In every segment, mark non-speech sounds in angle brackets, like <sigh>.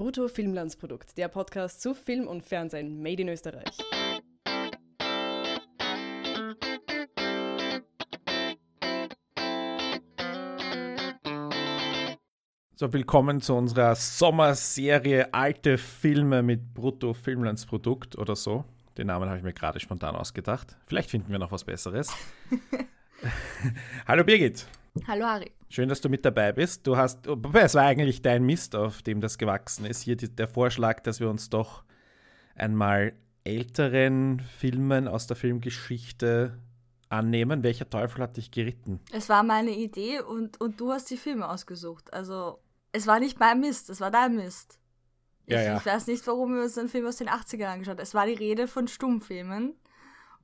Brutto Filmlandsprodukt, der Podcast zu Film und Fernsehen made in Österreich. So, willkommen zu unserer Sommerserie Alte Filme mit Brutto Filmlandsprodukt oder so. Den Namen habe ich mir gerade spontan ausgedacht. Vielleicht finden wir noch was Besseres. <laughs> Hallo Birgit. Hallo Harry. Schön, dass du mit dabei bist. Du hast, es war eigentlich dein Mist, auf dem das gewachsen ist. Hier die, der Vorschlag, dass wir uns doch einmal älteren Filmen aus der Filmgeschichte annehmen. Welcher Teufel hat dich geritten? Es war meine Idee und, und du hast die Filme ausgesucht. Also, es war nicht mein Mist, es war dein Mist. Ich, Ja, ja. ich weiß nicht, warum wir uns einen Film aus den 80ern angeschaut haben. Es war die Rede von Stummfilmen.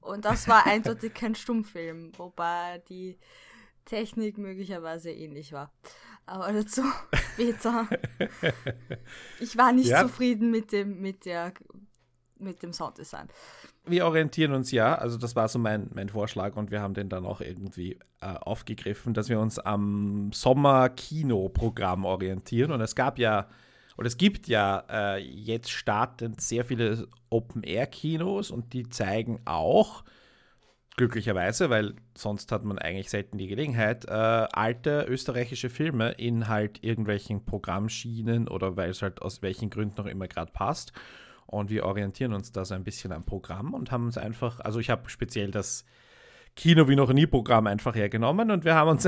Und das war eindeutig kein Stummfilm, wobei die Technik möglicherweise ähnlich war. Aber dazu <laughs> später. <laughs> Ich war nicht Ja. zufrieden mit dem, mit der, mit dem Sounddesign. Wir orientieren uns ja, also das war so mein, mein Vorschlag und wir haben den dann auch irgendwie äh, aufgegriffen, dass wir uns am Sommer-Kino-Programm orientieren. Und es gab ja, oder es gibt ja äh, jetzt startend sehr viele Open-Air-Kinos und die zeigen auch, glücklicherweise, weil sonst hat man eigentlich selten die Gelegenheit, äh, alte österreichische Filme in halt irgendwelchen Programmschienen oder weil es halt aus welchen Gründen auch immer gerade passt. Und wir orientieren uns da so ein bisschen am Programm und haben uns einfach, also ich habe speziell das Kino wie noch nie Programm einfach hergenommen und wir haben uns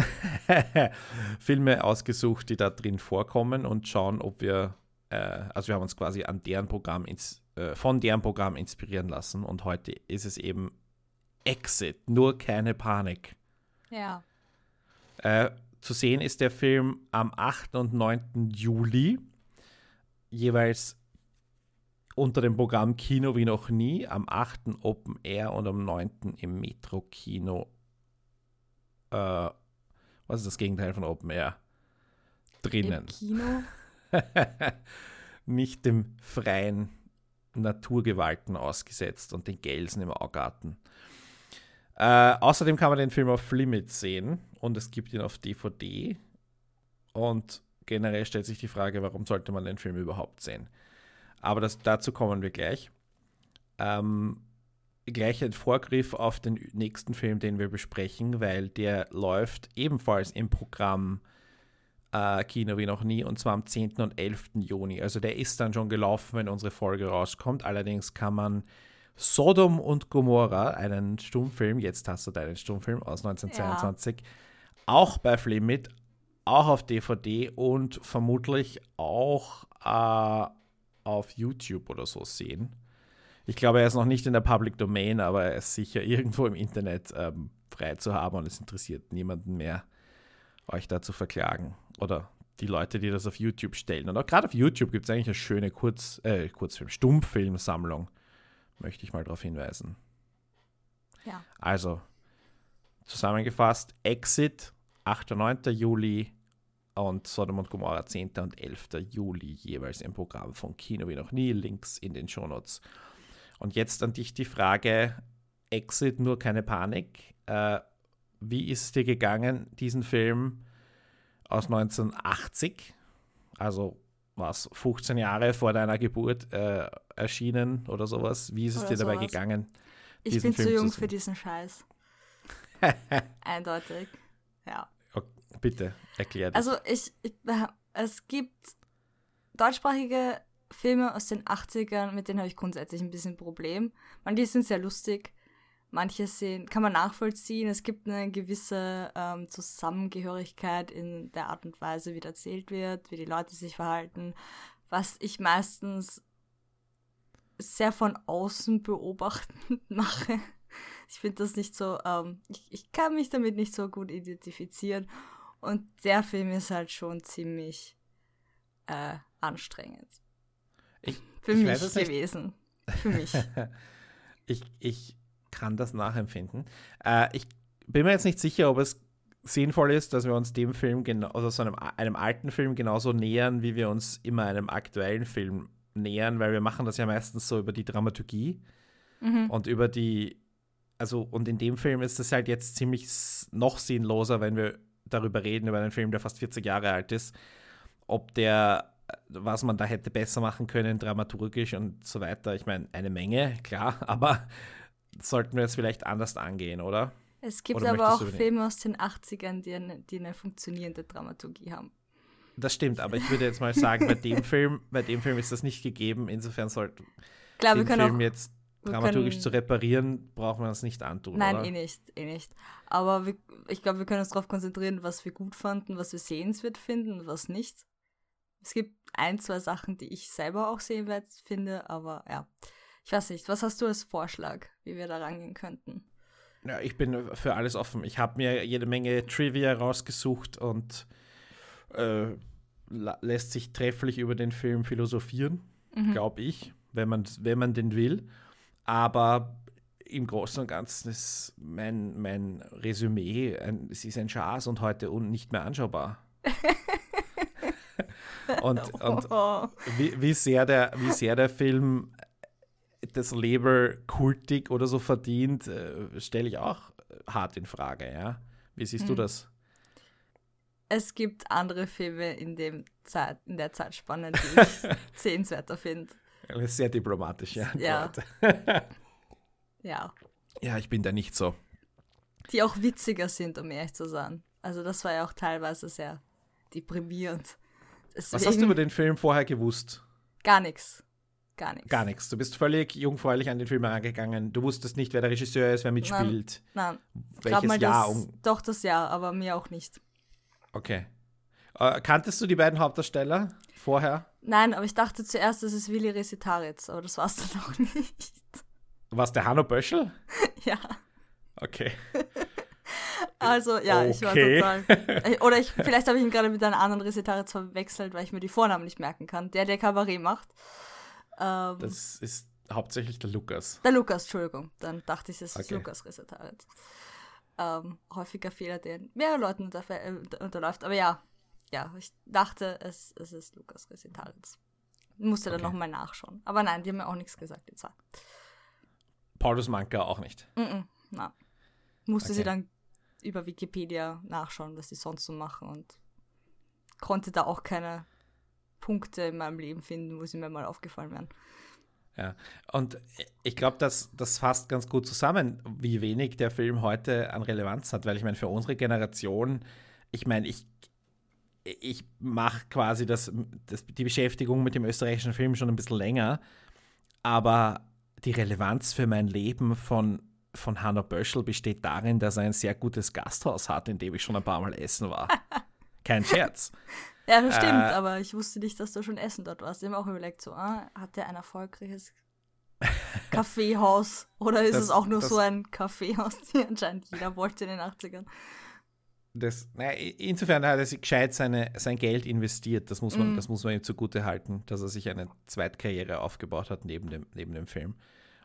<laughs> Filme ausgesucht, die da drin vorkommen und schauen, ob wir, äh, also wir haben uns quasi an deren Programm ins, äh, von deren Programm inspirieren lassen und heute ist es eben Exit, nur keine Panik. Ja. Äh, zu sehen ist der Film am 8. und 9. Juli, jeweils unter dem Programm Kino wie noch nie, am 8. Open Air und am 9. im Metro-Kino. Äh, was ist das Gegenteil von Open Air? Drinnen. Im Kino. <laughs> Nicht dem freien Naturgewalten ausgesetzt und den Gelsen im Augarten. Äh, außerdem kann man den Film auf Limit sehen und es gibt ihn auf DVD. Und generell stellt sich die Frage, warum sollte man den Film überhaupt sehen? Aber das, dazu kommen wir gleich. Ähm, gleich ein Vorgriff auf den nächsten Film, den wir besprechen, weil der läuft ebenfalls im Programm äh, Kino wie noch nie und zwar am 10. und 11. Juni. Also der ist dann schon gelaufen, wenn unsere Folge rauskommt. Allerdings kann man Sodom und Gomorra, einen Stummfilm, jetzt hast du deinen Stummfilm aus 1922, auch bei Flimit, auch auf DVD und vermutlich auch äh, auf YouTube oder so sehen. Ich glaube, er ist noch nicht in der Public Domain, aber er ist sicher irgendwo im Internet ähm, frei zu haben und es interessiert niemanden mehr, euch da zu verklagen. Oder die Leute, die das auf YouTube stellen. Und auch gerade auf YouTube gibt es eigentlich eine schöne Kurz, äh, Kurzfilm, Stummfilmsammlung. Möchte ich mal darauf hinweisen. Ja. Also, zusammengefasst, Exit, 8. und 9. Juli und Sodom und Gomorra 10. und 11. Juli jeweils im Programm von Kino wie noch nie. Links in den Shownotes. Und jetzt an dich die Frage: Exit, nur keine Panik. Äh, wie ist es dir gegangen, diesen Film aus 1980, also was, 15 Jahre vor deiner Geburt äh, erschienen oder sowas? Wie ist es Oder dir dabei sowas. gegangen? Ich bin zu Film zu jung sehen? für diesen Scheiß. <laughs> Eindeutig. Ja. Bitte, erklär dich. Also ich, ich es gibt deutschsprachige Filme aus den 80ern, mit denen habe ich grundsätzlich ein bisschen Problem. Manche sind sehr lustig, manche sind, kann man nachvollziehen. Es gibt eine gewisse ähm, Zusammengehörigkeit in der Art und Weise, wie erzählt wird, wie die Leute sich verhalten, was ich meistens sehr von außen beobachtend <laughs> mache. Ich finde das nicht so, ähm, ich, ich kann mich damit nicht so gut identifizieren. Und der Film ist halt schon ziemlich äh, anstrengend. ich, Für ich mich gewesen. <laughs> Für mich. ich, ich kann das nachempfinden. Äh, ich bin mir jetzt nicht sicher, ob es sinnvoll ist, dass wir uns dem Film, genau, also so einem, einem alten Film genauso nähern, wie wir uns immer einem aktuellen Film nähern, weil wir machen das ja meistens so über die Dramaturgie Mhm. und über die, also und in dem Film ist es halt jetzt ziemlich noch sinnloser, wenn wir darüber reden, über einen Film, der fast 40 Jahre alt ist, ob der was man da hätte besser machen können, dramaturgisch und so weiter. Ich meine, eine Menge, klar, <laughs> aber sollten wir jetzt vielleicht anders angehen, oder? Es gibt Oder aber auch Filme aus den 80ern, die eine, die eine funktionierende Dramaturgie haben. Das stimmt, aber ich würde jetzt mal sagen, bei dem Film, bei dem Film ist das nicht gegeben. Insofern sollte Klar, wir den können Film auch. jetzt wir dramaturgisch können- zu reparieren, braucht man das nicht antun. Nein, oder? eh nicht, eh nicht. Aber wir, ich glaube, wir können uns darauf konzentrieren, was wir gut fanden, was wir sehenswert finden und was nicht. Es gibt ein, zwei Sachen, die ich selber auch sehenswert finde, aber ja. Ich weiß nicht, was hast du als Vorschlag, wie wir da rangehen könnten? Ja, ich bin für alles offen. Ich habe mir jede Menge Trivia rausgesucht und äh, lässt sich trefflich über den Film philosophieren, Mhm. glaube ich, wenn man, wenn man den will. Aber im Großen und Ganzen ist mein, mein Resümee, ein, es ist ein Schaß und heute un nicht mehr anschaubar. <laughs> und, und Oh. wie, wie, sehr der, wie sehr der Film das Label kultig oder so verdient, äh, stelle ich auch hart in Frage, ja. Wie siehst du Hm. das? Es gibt andere Filme in, dem Zeit, in der Zeitspanne, die <laughs> ich sehenswerter finde. Sehr diplomatisch, ja. Ja. Ja. Ja, ich bin da nicht so. Die auch witziger sind, um ehrlich zu sein. Also das war ja auch teilweise sehr deprimierend. Was hast Deswegen du über den Film vorher gewusst? Gar nichts. Gar nichts. Gar nichts. Du bist völlig jungfräulich an den Film angegangen. Du wusstest nicht, wer der Regisseur ist, wer mitspielt, Nein, ich welches mal Jahr. das, um, doch das Jahr, aber mir auch nicht. okay. Äh, kanntest du die beiden Hauptdarsteller vorher? Nein, aber ich dachte zuerst, das ist Willi Resitaritz, aber das war es dann auch <laughs> nicht. Was, der Hanno Böschel? <laughs> ja, Okay. <laughs> also ja, ich war Okay. total. Oder ich, vielleicht habe ich ihn gerade mit einem anderen Resitaritz verwechselt, weil ich mir die Vornamen nicht merken kann. Der, der Kabarett macht. Ähm, Das ist hauptsächlich der Lukas. Der Lukas, Entschuldigung. Dann dachte ich, es ist Okay. Lukas Resetaritz. Ähm, häufiger Fehler, der mehrere Leuten äh, unterläuft. Aber ja, ja, ich dachte, es, es ist Lukas Resetaritz. Musste dann Okay. nochmal nachschauen. Aber nein, die haben mir auch nichts gesagt, die zwei. Paulus Manka auch nicht. Mm -mm, na. Musste sie Okay. dann über Wikipedia nachschauen, was sie sonst so machen und konnte da auch keine Punkte in meinem Leben finden, wo sie mir mal aufgefallen wären. Ja, und ich glaube, das, das fasst ganz gut zusammen, wie wenig der Film heute an Relevanz hat, weil ich meine, für unsere Generation, ich meine, ich, ich mache quasi das, das, die Beschäftigung mit dem österreichischen Film schon ein bisschen länger, aber die Relevanz für mein Leben von, von Hanno Böschel besteht darin, dass er ein sehr gutes Gasthaus hat, in dem ich schon ein paar Mal essen war. <laughs> Kein Scherz. <laughs> Ja, das stimmt, Äh, aber ich wusste nicht, dass du schon essen dort warst. Ich habe auch überlegt, so, ah, hat der ein erfolgreiches <laughs> Kaffeehaus? Oder ist Das- es auch nur das- so ein Kaffeehaus, <laughs> die anscheinend jeder wollte in den 80ern? Das, naja, insofern hat er sich gescheit seine, sein Geld investiert. Das muss, man, Mm. das muss man ihm zugute halten, dass er sich eine Zweitkarriere aufgebaut hat neben dem, neben dem Film.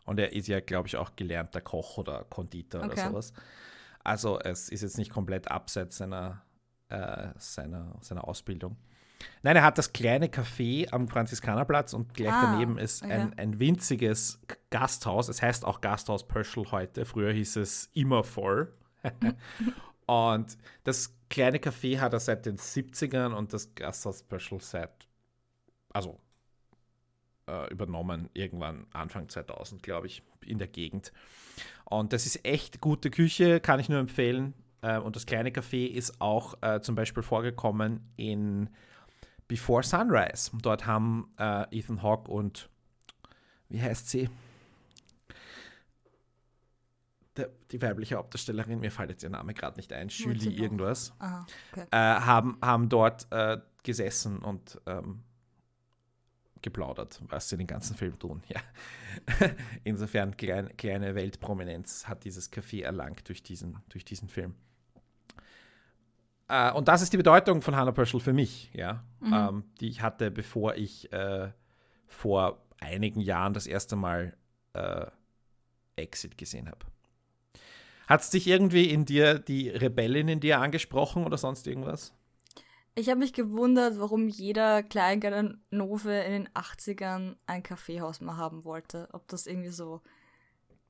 Und er ist ja, glaube ich, auch gelernter Koch oder Konditor oder Okay. sowas. Also es ist jetzt nicht komplett abseits seiner, äh, seiner, seiner Ausbildung. Nein, er hat das kleine Café am Franziskanerplatz und gleich Ah, daneben ist ein, okay. ein winziges G- Gasthaus. Es heißt auch Gasthaus Pöschel heute. Früher hieß es immer voll. <laughs> und das kleine Café hat er seit den 70ern und das Gasthaus Pöschel seit, also äh, übernommen irgendwann Anfang 2000, glaube ich, in der Gegend. Und das ist echt gute Küche, kann ich nur empfehlen. Äh, und das kleine Café ist auch äh, zum Beispiel vorgekommen in Before Sunrise. Dort haben äh, Ethan Hawke und wie heißt sie? Der, die weibliche Hauptdarstellerin, mir fällt jetzt ihr Name gerade nicht ein, Julie irgendwas, Aha, okay. äh, haben, haben dort äh, gesessen und ähm, geplaudert, was sie den ganzen Film tun. <laughs> Ja. Insofern klein, kleine Weltprominenz hat dieses Café erlangt durch diesen, durch diesen Film. Äh, und das ist die Bedeutung von Hannah Pöschel für mich, ja, ähm, die ich hatte, bevor ich äh, vor einigen Jahren das erste Mal äh, Exit gesehen habe. Hat es dich irgendwie in dir, die Rebellin in dir angesprochen oder sonst irgendwas? Ich habe mich gewundert, warum jeder Kleinganove in den 80ern ein Kaffeehaus mal haben wollte. Ob das irgendwie so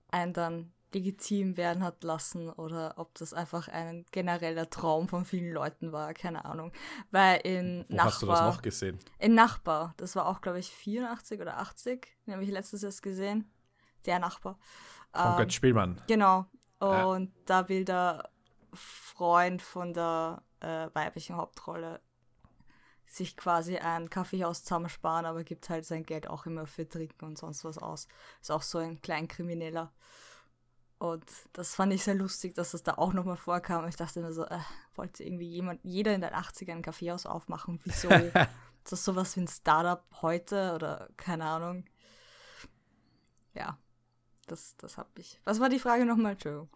einen dann legitim werden hat lassen oder ob das einfach ein genereller Traum von vielen Leuten war, keine Ahnung. Weil in Wo Nachbar, hast du das noch gesehen? in Nachbar, das war auch, glaube ich, 84 oder 80, den habe ich letztes erst gesehen. Der Nachbar. Von Ähm, Götz Spielmann. Genau. Ja. Und da will der Freund von der äh, weiblichen Hauptrolle sich quasi ein Kaffeehaus zusammensparen, aber gibt halt sein Geld auch immer für Trinken und sonst was aus. Ist auch so ein Kleinkrimineller. Und das fand ich sehr lustig, dass das da auch nochmal vorkam. Ich dachte mir so, äh, wollte irgendwie jemand, jeder in den 80ern ein Kaffeehaus aufmachen? Wieso? <laughs> ist das sowas wie ein Startup heute oder keine Ahnung? Ja, das, das hab ich. Was war die Frage nochmal? Entschuldigung.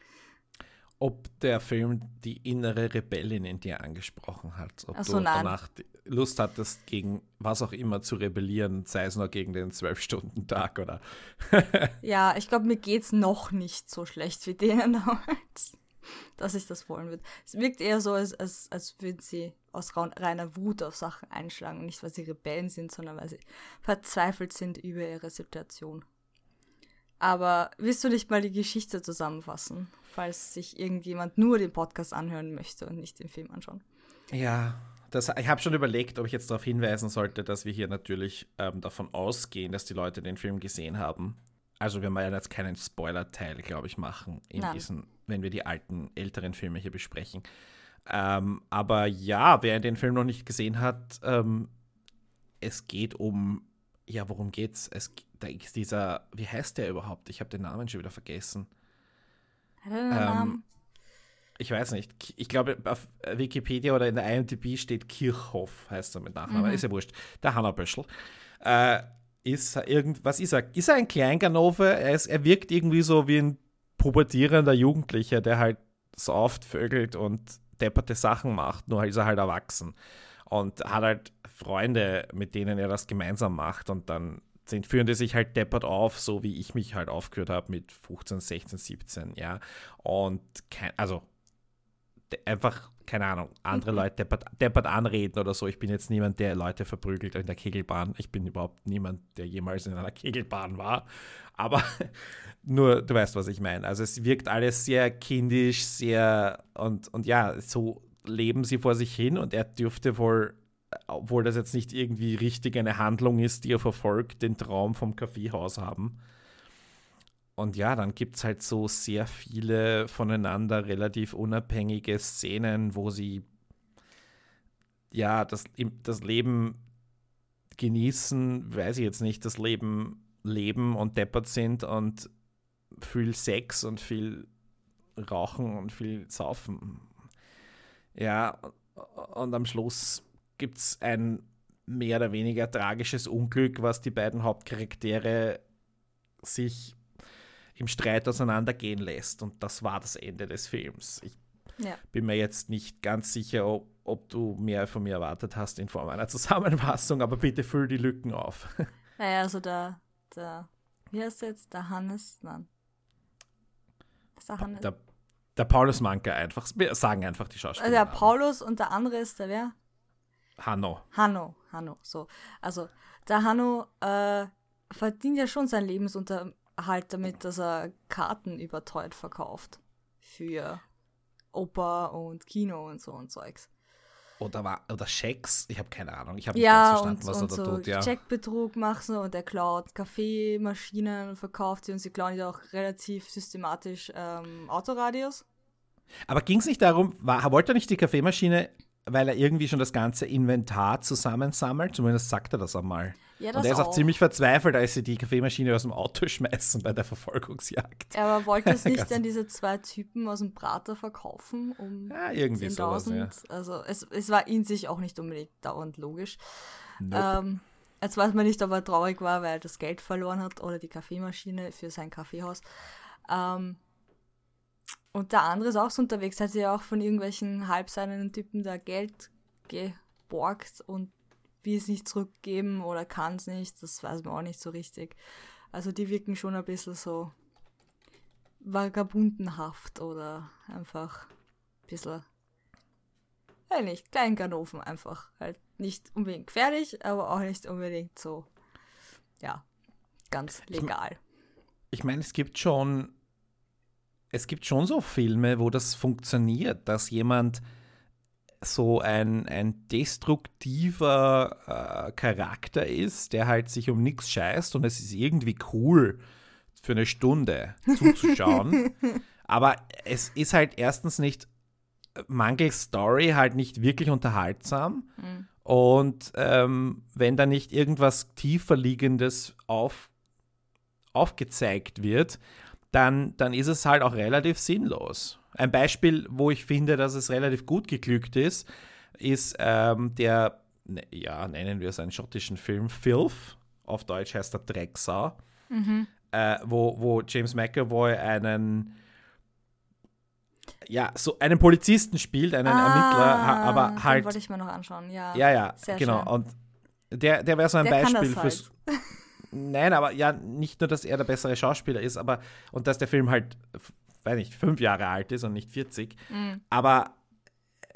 Ob der Film die innere Rebellin in dir angesprochen hat. Ob so, du nein. danach Lust hattest, gegen was auch immer zu rebellieren, sei es nur gegen den Zwölf-Stunden-Tag oder. <laughs> Ja, ich glaube, mir geht's noch nicht so schlecht wie denen damals, dass ich das wollen würde. Es wirkt eher so, als, als, als würden sie aus reiner Wut auf Sachen einschlagen. Nicht, weil sie Rebellen sind, sondern weil sie verzweifelt sind über ihre Situation. Aber willst du nicht mal die Geschichte zusammenfassen, falls sich irgendjemand nur den Podcast anhören möchte und nicht den Film anschauen? Ja, das, ich habe schon überlegt, ob ich jetzt darauf hinweisen sollte, dass wir hier natürlich ähm, davon ausgehen, dass die Leute den Film gesehen haben. Also wir werden jetzt keinen Spoiler-Teil, glaube ich, machen, in Nein. diesen, wenn wir die alten, älteren Filme hier besprechen. Ähm, aber ja, wer den Film noch nicht gesehen hat, ähm, es geht um, ja, worum geht's? Es, da ist dieser, wie heißt der überhaupt? Ich habe den Namen schon wieder vergessen. Hat er einen Ähm, Namen? Ich weiß nicht. Ich glaube, auf Wikipedia oder in der IMDb steht Kirchhoff, heißt er mit Nachnamen. Mhm. Ist ja wurscht. Der Hanna Böschel. Äh, ist er irgend, was ist er? Ist er ein Kleinganove? Er, ist, er wirkt irgendwie so wie ein pubertierender Jugendlicher, der halt sauft, vögelt und depperte Sachen macht. Nur ist er halt erwachsen. Und hat halt Freunde, mit denen er das gemeinsam macht. Und dann sind, führen die sich halt deppert auf, so wie ich mich halt aufgeführt habe mit 15, 16, 17, ja. Und kein, also einfach, keine Ahnung, andere Leute deppert, deppert anreden oder so. Ich bin jetzt niemand, der Leute verprügelt in der Kegelbahn. Ich bin überhaupt niemand, der jemals in einer Kegelbahn war. Aber <laughs> nur, du weißt, was ich meine. Also es wirkt alles sehr kindisch, sehr und, und ja, so leben sie vor sich hin und er dürfte wohl, obwohl das jetzt nicht irgendwie richtig eine Handlung ist, die er verfolgt, den Traum vom Kaffeehaus haben. Und ja, dann gibt es halt so sehr viele voneinander relativ unabhängige Szenen, wo sie ja das, das Leben genießen, weiß ich jetzt nicht, das Leben leben und deppert sind und viel Sex und viel Rauchen und viel Saufen. Ja, und am Schluss gibt es ein mehr oder weniger tragisches Unglück, was die beiden Hauptcharaktere sich im Streit auseinandergehen lässt. Und das war das Ende des Films. Ich Ja. bin mir jetzt nicht ganz sicher, ob, ob du mehr von mir erwartet hast in Form einer <laughs> Zusammenfassung, aber bitte füll die Lücken auf. <laughs> Naja, also der, der, wie heißt der jetzt? Der Hannes? Nein. Ist der Hannes? Der, der Paulus Manke einfach, wir sagen einfach die Schauspieler. also der Paulus und der andere ist der wer? Hanno. Hanno, Hanno, so. Also, der Hanno äh, verdient ja schon seinen Lebensunterhalt damit, dass er Karten überteuert verkauft. Für Oper und Kino und so und Zeugs. Oder, war, oder Schecks, ich habe keine Ahnung. Ich habe nicht Ja, ganz und, verstanden, was und er da so tut. Ja. Checkbetrug machen und er klaut Kaffeemaschinen und verkauft sie und sie klauen ja auch relativ systematisch ähm, Autoradios. Aber ging es nicht darum, war, wollte er nicht die Kaffeemaschine, weil er irgendwie schon das ganze Inventar zusammensammelt? Zumindest sagt er das einmal. Ja, Und er ist auch ziemlich verzweifelt, als sie die Kaffeemaschine aus dem Auto <laughs> schmeißen bei der Verfolgungsjagd. Aber wollte es <laughs> nicht dann diese zwei Typen aus dem Prater verkaufen, um Ja, irgendwie sowas, 10.000? ja. Also es, es war in sich auch nicht unbedingt dauernd logisch. Nope. Ähm, jetzt weiß man nicht, ob er traurig war, weil er das Geld verloren hat oder die Kaffeemaschine für sein Kaffeehaus. Ähm, und der andere ist auch so unterwegs, hat sich ja auch von irgendwelchen halbseidenen Typen da Geld geborgt und will es nicht zurückgeben oder kann es nicht, das weiß man auch nicht so richtig. Also die wirken schon ein bisschen so vagabundenhaft oder einfach ein bisschen, ja nicht, Kleinganoven einfach. Halt nicht unbedingt gefährlich, aber auch nicht unbedingt so, ja, ganz legal. Ich meine, es gibt schon es gibt schon so Filme, wo das funktioniert, dass jemand so ein, ein destruktiver äh, Charakter ist, der halt sich um nichts scheißt und es ist irgendwie cool für eine Stunde zuzuschauen. <laughs> Aber es ist halt erstens nicht mangels Story halt nicht wirklich unterhaltsam. Mhm. Und ähm, wenn da nicht irgendwas tiefer liegendes auf, aufgezeigt wird, dann, dann ist es halt auch relativ sinnlos. Ein Beispiel, wo ich finde, dass es relativ gut geglückt ist, ist ähm, der, ne, ja, nennen wir es einen schottischen Film, Filth, auf Deutsch heißt er Drecksau, mhm. äh, wo, wo James McAvoy einen ja, so einen Polizisten spielt, einen ah, Ermittler, aber halt. Den wollte ich mir noch anschauen, ja. Ja, ja, genau. Schön. Und der, der wäre so ein der Beispiel fürs. <laughs> Nein, aber ja, nicht nur, dass er der bessere Schauspieler ist, aber und dass der Film halt, weiß nicht, fünf Jahre alt ist und nicht 40. Mhm. Aber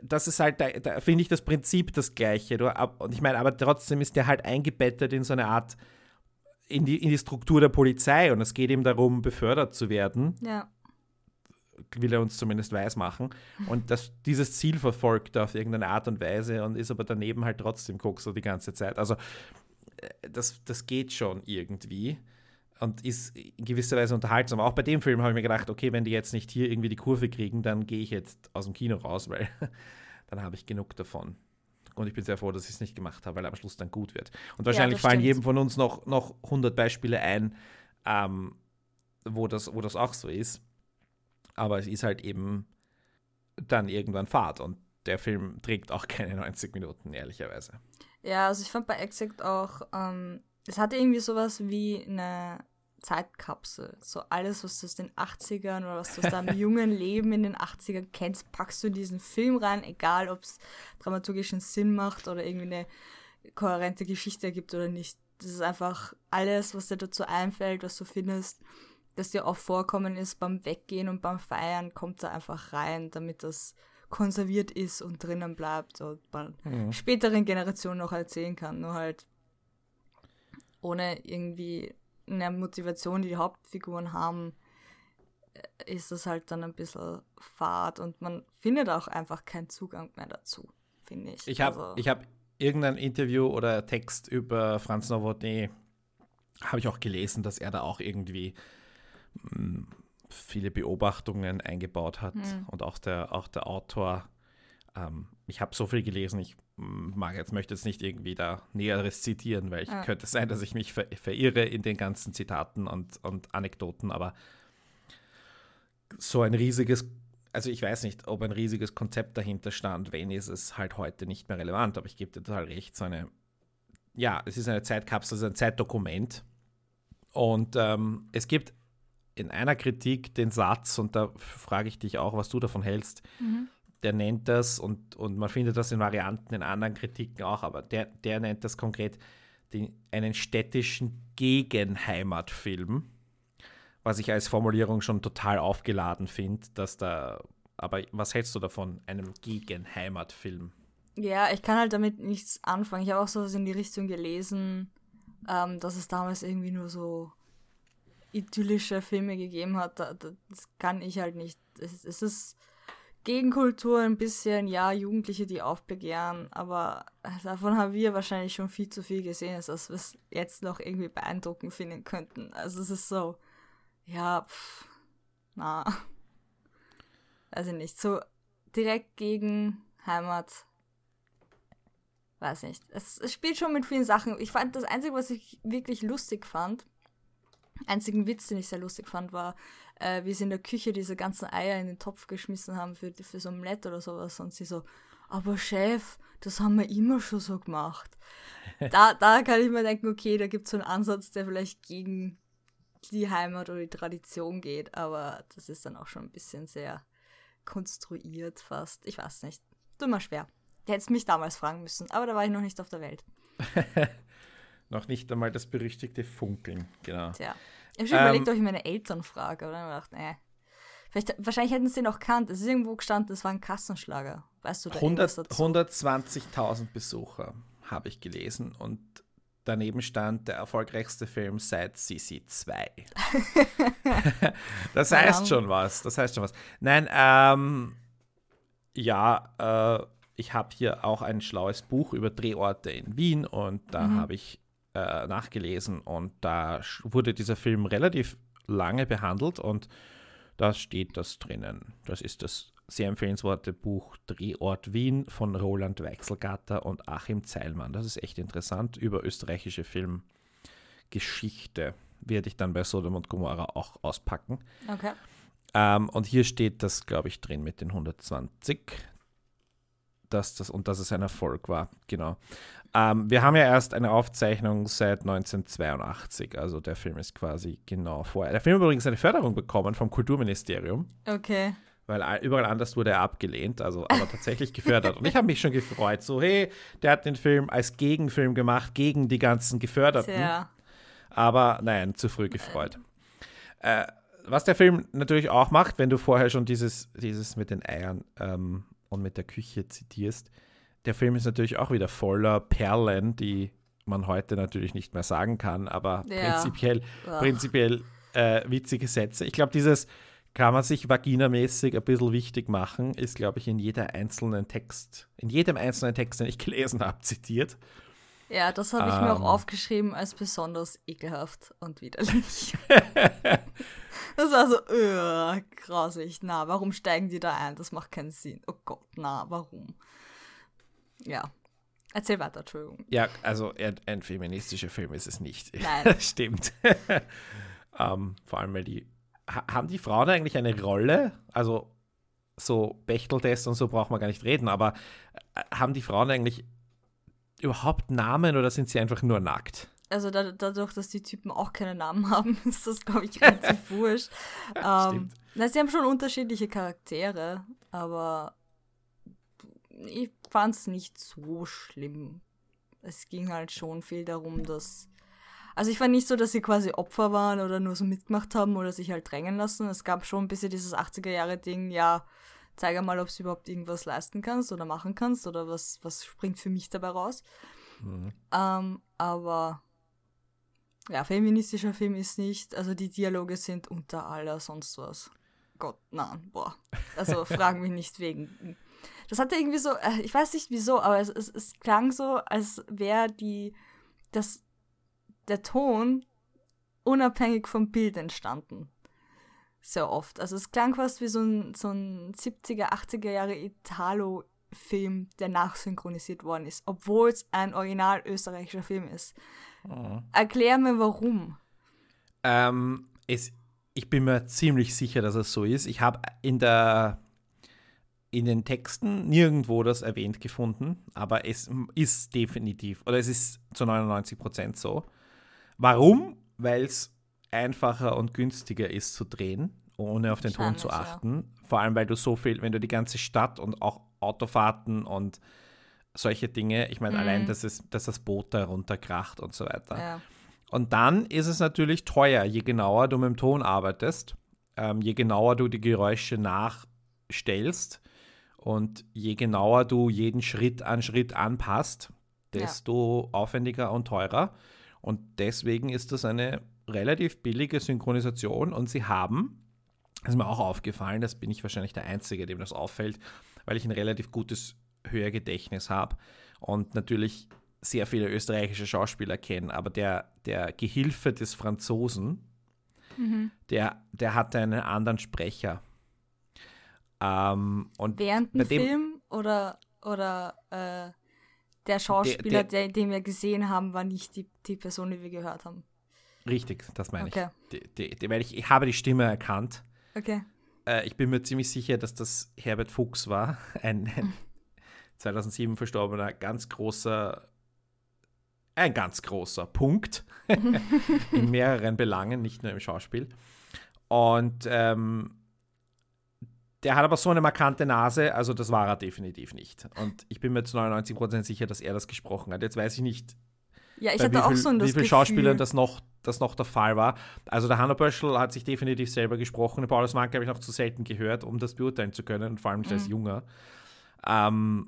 das ist halt, da, da finde ich das Prinzip das gleiche. Du, und ich meine, aber trotzdem ist der halt eingebettet in so eine Art, in die, in die Struktur der Polizei und es geht ihm darum, befördert zu werden. Ja will er uns zumindest weismachen. Und das, dieses Ziel verfolgt er auf irgendeine Art und Weise und ist aber daneben halt trotzdem Kokser die ganze Zeit. Also das, das geht schon irgendwie und ist in gewisser Weise unterhaltsam. Auch bei dem Film habe ich mir gedacht, okay, wenn die jetzt nicht hier irgendwie die Kurve kriegen, dann gehe ich jetzt aus dem Kino raus, weil <laughs> dann habe ich genug davon. Und ich bin sehr froh, dass ich es nicht gemacht habe, weil am Schluss dann gut wird. Und wahrscheinlich ja, fallen stimmt. jedem von uns noch, noch 100 Beispiele ein, ähm, wo, das, wo das auch so ist. Aber es ist halt eben dann irgendwann Fahrt und der Film trägt auch <laughs> keine 90 Minuten, ehrlicherweise. Ja, also ich fand bei Exit auch, ähm, es hatte irgendwie sowas wie eine Zeitkapsel. So alles, was du aus den 80ern oder was du aus deinem <laughs> jungen Leben in den 80ern kennst, packst du in diesen Film rein, egal ob es dramaturgischen Sinn macht oder irgendwie eine kohärente Geschichte ergibt oder nicht. Das ist einfach alles, was dir dazu einfällt, was du findest das dir auch vorkommen ist beim Weggehen und beim Feiern, kommt da einfach rein, damit das konserviert ist und drinnen bleibt und man mhm. späteren Generationen noch erzählen kann. Nur halt ohne irgendwie eine Motivation, die die Hauptfiguren haben, äh, ist das halt dann ein bisschen fad und man findet auch einfach keinen Zugang mehr dazu, finde ich. Ich habe also, hab irgendein Interview oder Text über Franz Nowotny, habe ich auch gelesen, dass er da auch irgendwie viele Beobachtungen eingebaut hat mhm. und auch der, auch der Autor. Ähm, ich habe so viel gelesen, ich mag jetzt möchte jetzt nicht irgendwie da Näheres zitieren, weil ich ja. könnte sein, dass ich mich ver verirre in den ganzen Zitaten und, und Anekdoten, aber so ein riesiges, also ich weiß nicht, ob ein riesiges Konzept dahinter stand, wenn ist es halt heute nicht mehr relevant, aber ich gebe dir total recht, so eine, ja, es ist eine Zeitkapsel, es ist ein Zeitdokument und ähm, es gibt in einer Kritik den Satz, und da frage ich dich auch, was du davon hältst, mhm. der nennt das, und, und man findet das in Varianten in anderen Kritiken auch, aber der, der nennt das konkret den, einen städtischen Gegenheimatfilm, was ich als Formulierung schon total aufgeladen finde, dass da, aber was hältst du davon, einem Gegenheimatfilm? Ja, ich kann halt damit nichts anfangen. Ich habe auch sowas in die Richtung gelesen, ähm, dass es damals irgendwie nur so idyllische Filme gegeben hat, das kann ich halt nicht. Es, es ist Gegenkultur ein bisschen, ja, Jugendliche, die aufbegehren, aber davon haben wir wahrscheinlich schon viel zu viel gesehen, als dass wir es jetzt noch irgendwie beeindruckend finden könnten. Also es ist so, ja, pff, na, weiß ich nicht, so direkt gegen Heimat, weiß nicht. Es, es spielt schon mit vielen Sachen. Ich fand das Einzige, was ich wirklich lustig fand, einzigen Witz, den ich sehr lustig fand, war, äh, wie sie in der Küche diese ganzen Eier in den Topf geschmissen haben für, für so ein Omelette oder sowas und sie so, aber Chef, das haben wir immer schon so gemacht. <laughs> da, da kann ich mir denken, okay, da gibt es so einen Ansatz, der vielleicht gegen die Heimat oder die Tradition geht, aber das ist dann auch schon ein bisschen sehr konstruiert fast. Ich weiß nicht. Du mal schwer. Du hättest mich damals fragen müssen, aber da war ich noch nicht auf der Welt. <laughs> Noch nicht einmal das berüchtigte Funkeln, genau. Tja. Ich habe schon ähm, überlegt, ob ich meine Eltern frage, oder? Ich gedacht, nee. Vielleicht, wahrscheinlich hätten sie noch kannt. Es ist irgendwo gestanden, das war ein Kassenschlager. Weißt du da 120.000 Besucher habe ich gelesen und daneben stand der erfolgreichste Film seit CC 2. <laughs> das heißt schon was. Das heißt schon was. Nein, ähm, ja, äh, ich habe hier auch ein schlaues Buch über Drehorte in Wien und da mhm. habe ich äh, nachgelesen und da wurde dieser Film relativ lange behandelt und da steht das drinnen. Das ist das sehr empfehlenswerte Buch Drehort Wien von Roland Weichselgatter und Achim Zeilmann. Das ist echt interessant über österreichische Filmgeschichte. Werde ich dann bei Sodom und Gomorra auch auspacken. Okay. Ähm, und hier steht das, glaube ich, drin mit den 120. Dass das, und dass es ein Erfolg war, genau. Ähm, wir haben ja erst eine Aufzeichnung seit 1982, also der Film ist quasi genau vorher. Der Film hat übrigens eine Förderung bekommen vom Kulturministerium. Okay weil überall anders wurde er abgelehnt, also aber tatsächlich gefördert. Und ich habe mich schon gefreut, so hey, der hat den Film als Gegenfilm gemacht gegen die ganzen Geförderten. Ja. Aber nein, zu früh gefreut. Äh, was der Film natürlich auch macht, wenn du vorher schon dieses, dieses mit den Eiern ähm, und mit der Küche zitierst, der Film ist natürlich auch wieder voller Perlen, die man heute natürlich nicht mehr sagen kann, aber ja. prinzipiell, prinzipiell äh, witzige Sätze. Ich glaube, dieses kann man sich vaginamäßig ein bisschen wichtig machen, ist, glaube ich, in jeder einzelnen Text, in jedem einzelnen Text, den ich gelesen habe, zitiert. Ja, das habe ich ähm, mir auch ähm. aufgeschrieben als besonders ekelhaft und widerlich. <laughs> das war so, uh, grausig. Na, warum steigen die da ein? Das macht keinen Sinn. Oh Gott, na, warum? Ja. Erzähl weiter, Entschuldigung. Ja, also ein feministischer Film ist es nicht. <laughs> Nein. Stimmt. um, <laughs> ähm, vor allem, weil die haben die Frauen eigentlich eine Rolle? Also so Bechteltest und so braucht man gar nicht reden, aber äh, haben die Frauen eigentlich überhaupt Namen oder sind sie einfach nur nackt? Also da, dadurch, dass die Typen auch keine Namen <laughs> haben, ist das, glaube ich, relativ wurscht. ähm, na, sie haben schon unterschiedliche Charaktere, aber ich fand es nicht so schlimm. Es ging halt schon viel darum, dass also ich war nicht so, dass sie quasi Opfer waren oder nur so mitgemacht haben oder sich halt drängen lassen. Es gab schon ein bisschen dieses 80er-Jahre-Ding, ja, zeige mal, ob du überhaupt irgendwas leisten kannst oder machen kannst oder was, was springt für mich dabei raus. Mhm. Ähm, aber ja, feministischer Film ist nicht, also die Dialoge sind unter aller sonst was. Gott, nein, boah. Also fragen mich nicht wegen. Das hatte irgendwie so, äh, ich weiß nicht wieso, aber es, es, es klang so, als wäre die, das der Ton unabhängig vom Bild entstanden. Sehr oft. Also es klang fast wie so ein, so ein 70er, 80er Jahre Italo-Film, der nachsynchronisiert worden ist, obwohl es ein original österreichischer Film ist. Oh. Erklär mir warum. Ähm, es, ich bin mir ziemlich sicher, dass es so ist. Ich habe in der in den Texten nirgendwo das erwähnt gefunden, aber es ist definitiv, oder es ist zu 99 Prozent so. Warum? Weil es einfacher und günstiger ist zu drehen, ohne auf den Ton zu achten. Ja. Vor allem, weil du so viel, wenn du die ganze Stadt und auch Autofahrten und solche Dinge, ich meine, mhm. allein, dass, es, dass das Boot da runterkracht und so weiter. Ja. Und dann ist es natürlich teuer, je genauer du mit dem Ton arbeitest, ähm, je genauer du die Geräusche nachstellst und je genauer du jeden Schritt an Schritt anpasst, desto ja. aufwendiger und teurer. Und deswegen ist das eine relativ billige Synchronisation und sie haben, das ist mir auch aufgefallen, das bin ich wahrscheinlich der Einzige, dem das auffällt, weil ich ein relativ gutes Hörgedächtnis habe und natürlich sehr viele österreichische Schauspieler kenne, aber der, der Gehilfe des Franzosen, mhm. der, der hatte einen anderen Sprecher. Ähm, und Während dem Film oder, oder äh der Schauspieler, der, der, den wir gesehen haben, war nicht die, die Person, die wir gehört haben. Richtig, das meine okay. ich. Die, die, weil ich. Ich habe die Stimme erkannt. Okay. Äh, ich bin mir ziemlich sicher, dass das Herbert Fuchs war, <laughs> ein, <laughs> ein 2007 verstorbener, ganz großer, ein ganz großer Punkt <laughs> in mehreren Belangen, nicht nur im Schauspiel. Und ähm, der hat aber so eine markante Nase, also das war er definitiv nicht. Und ich bin mir zu 99% sicher, dass er das gesprochen hat. Jetzt weiß ich nicht, ja, ich hatte auch so ein Wie viele Schauspielern das noch, das noch der Fall war. Also der Hannah Böschel hat sich definitiv selber gesprochen. Den Paulus Mank habe ich noch zu selten gehört, um das beurteilen zu können und vor allem nicht mhm. als Junger. Ähm,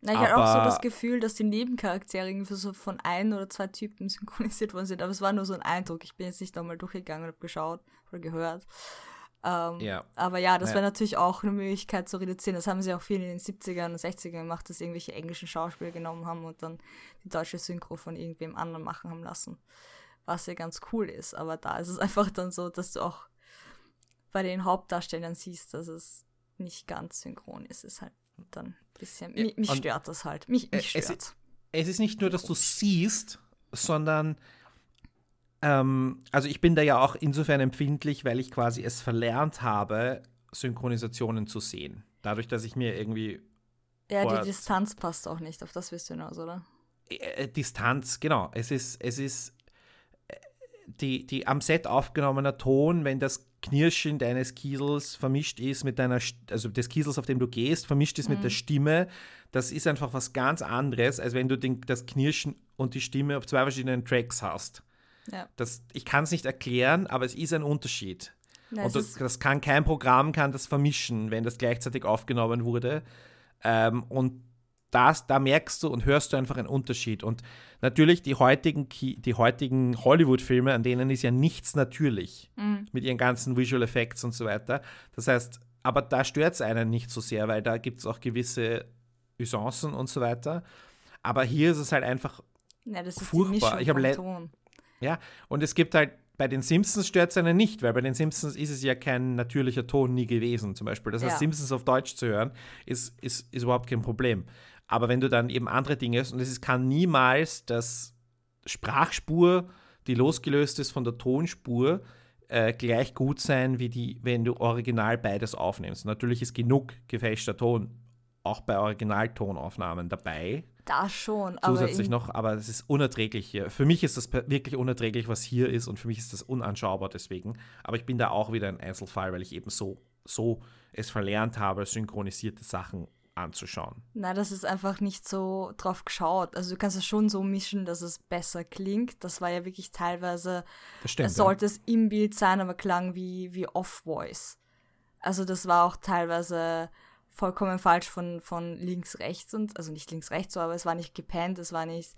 Na, ich hatte auch so das Gefühl, dass die Nebencharaktere irgendwie so von ein oder zwei Typen synchronisiert worden sind, aber es war nur so ein Eindruck. Ich bin jetzt nicht nochmal durchgegangen und habe geschaut oder gehört. Ähm, ja. Aber ja, das ja. wäre natürlich auch eine Möglichkeit zu reduzieren. Das haben sie auch viel in den 70ern und 60ern gemacht, dass irgendwelche englischen Schauspieler genommen haben und dann die deutsche Synchro von irgendwem anderen machen haben lassen. Was ja ganz cool ist. Aber da ist es <laughs> einfach dann so, dass du auch bei den Hauptdarstellern siehst, dass es nicht ganz synchron ist. Es ist halt dann ein bisschen. Ja, mich, stört das halt. Mich, mich stört es, es ist nicht nur, dass du siehst, sondern ähm, also ich bin da ja auch insofern empfindlich, weil ich quasi es verlernt habe, Synchronisationen zu sehen. Dadurch, dass ich mir irgendwie. Ja, die Distanz passt auch nicht, auf das wirst du hinaus, oder? Äh, äh, Distanz, genau. Es ist, es ist äh, die, die am Set aufgenommener Ton, wenn das Knirschen deines Kiesels vermischt ist mit deiner, also des Kiesels, auf dem du gehst, vermischt ist mhm. mit der Stimme, das ist einfach was ganz anderes, als wenn du den, das Knirschen und die Stimme auf zwei verschiedenen Tracks hast. Ja. Das, ich kann es nicht erklären, aber es ist ein Unterschied. Ja, und das, das, kann kein Programm kann das vermischen, wenn das gleichzeitig aufgenommen wurde. Ähm, und das, da merkst du und hörst du einfach einen Unterschied. Und natürlich die heutigen, die heutigen Hollywood-Filme, an denen ist ja nichts natürlich mhm. mit ihren ganzen Visual Effects und so weiter. Das heißt, aber da stört es einen nicht so sehr, weil da gibt es auch gewisse Usancen und so weiter. Aber hier ist es halt einfach ja, furchtbar. ich habe ja, und es gibt halt, bei den Simpsons stört es einen nicht, weil bei den Simpsons ist es ja kein natürlicher Ton nie gewesen, zum Beispiel. Das heißt, ja. Simpsons auf Deutsch zu hören, ist, ist, ist überhaupt kein Problem. Aber wenn du dann eben andere Dinge hast, und es kann niemals das Sprachspur, die losgelöst ist von der Tonspur, äh, gleich gut sein, wie die, wenn du original beides aufnimmst. Natürlich ist genug gefälschter Ton auch bei Originaltonaufnahmen dabei. Da schon. Zusätzlich aber noch, aber es ist unerträglich hier. Für mich ist das wirklich unerträglich, was hier ist und für mich ist das unanschaubar deswegen. Aber ich bin da auch wieder ein Einzelfall, weil ich eben so, so es verlernt habe, synchronisierte Sachen anzuschauen. Nein, das ist einfach nicht so drauf geschaut. Also du kannst es schon so mischen, dass es besser klingt. Das war ja wirklich teilweise, das stimmt, sollte ja. es im Bild sein, aber klang wie, wie Off-Voice. Also das war auch teilweise vollkommen falsch von, von links, rechts und, also nicht links, rechts, so, aber es war nicht gepennt, es war nicht